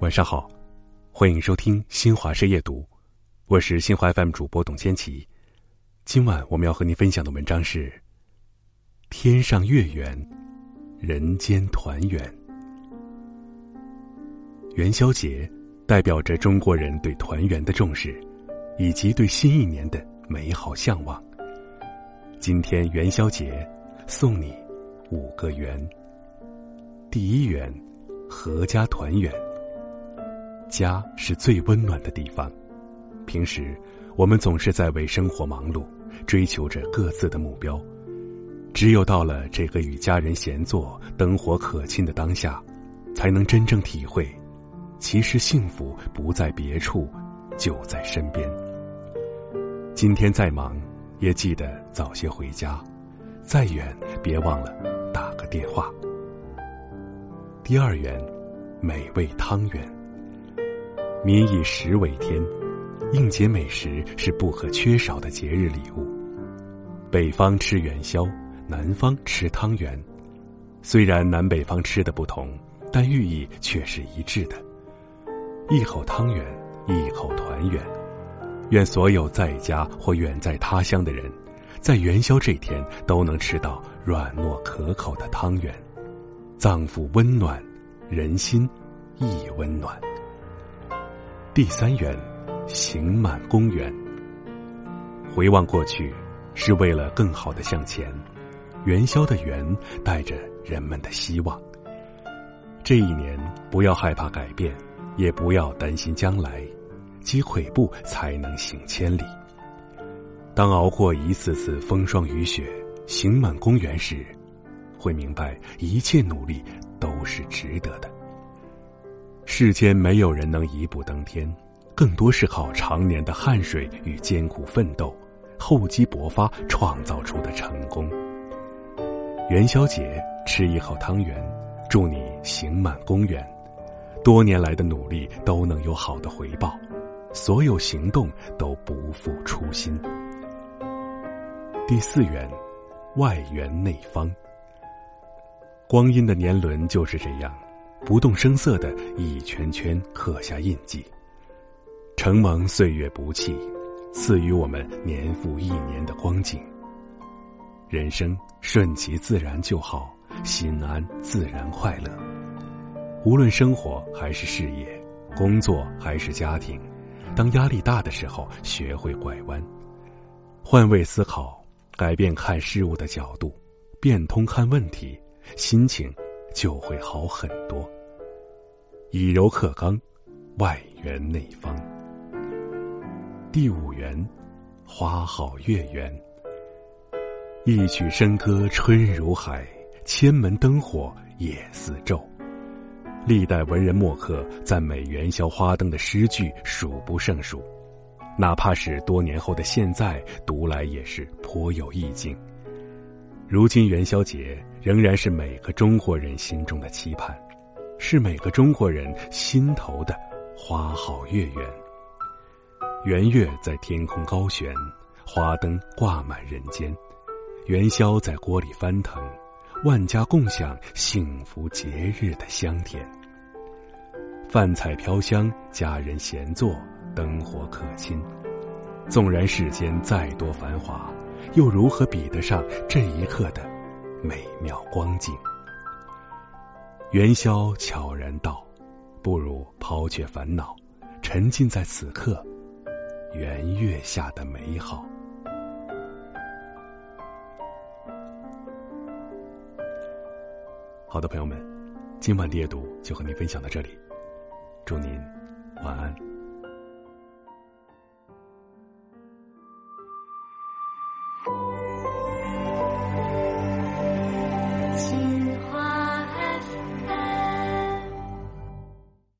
晚上好，欢迎收听新华社夜读，我是新华 FM 主播董千奇。今晚我们要和您分享的文章是《天上月圆，人间团圆》。元宵节代表着中国人对团圆的重视，以及对新一年的美好向往。今天元宵节，送你五个圆。第一圆，阖家团圆。家是最温暖的地方。平时，我们总是在为生活忙碌，追求着各自的目标。只有到了这个与家人闲坐、灯火可亲的当下，才能真正体会，其实幸福不在别处，就在身边。今天再忙，也记得早些回家；再远，别忘了打个电话。第二元，美味汤圆。民以食为天，应节美食是不可缺少的节日礼物。北方吃元宵，南方吃汤圆。虽然南北方吃的不同，但寓意却是一致的。一口汤圆，一口团圆。愿所有在家或远在他乡的人，在元宵这天都能吃到软糯可口的汤圆，脏腑温暖，人心亦温暖。第三元，行满公园。回望过去，是为了更好的向前。元宵的圆，带着人们的希望。这一年，不要害怕改变，也不要担心将来，积跬步才能行千里。当熬过一次次风霜雨雪，行满公园时，会明白一切努力都是值得的。世间没有人能一步登天，更多是靠常年的汗水与艰苦奋斗、厚积薄发创造出的成功。元宵节吃一口汤圆，祝你行满公园，多年来的努力都能有好的回报，所有行动都不负初心。第四元，外圆内方。光阴的年轮就是这样。不动声色的一圈圈刻下印记，承蒙岁月不弃，赐予我们年复一年的光景。人生顺其自然就好，心安自然快乐。无论生活还是事业，工作还是家庭，当压力大的时候，学会拐弯，换位思考，改变看事物的角度，变通看问题，心情。就会好很多。以柔克刚，外圆内方。第五元，花好月圆。一曲笙歌春如海，千门灯火夜似昼。历代文人墨客赞美元宵花灯的诗句数不胜数，哪怕是多年后的现在，读来也是颇有意境。如今元宵节仍然是每个中国人心中的期盼，是每个中国人心头的花好月圆。圆月在天空高悬，花灯挂满人间，元宵在锅里翻腾，万家共享幸福节日的香甜。饭菜飘香，家人闲坐，灯火可亲。纵然世间再多繁华。又如何比得上这一刻的美妙光景？元宵悄然到，不如抛却烦恼，沉浸在此刻圆月下的美好。好的，朋友们，今晚的阅读就和您分享到这里，祝您晚安。情。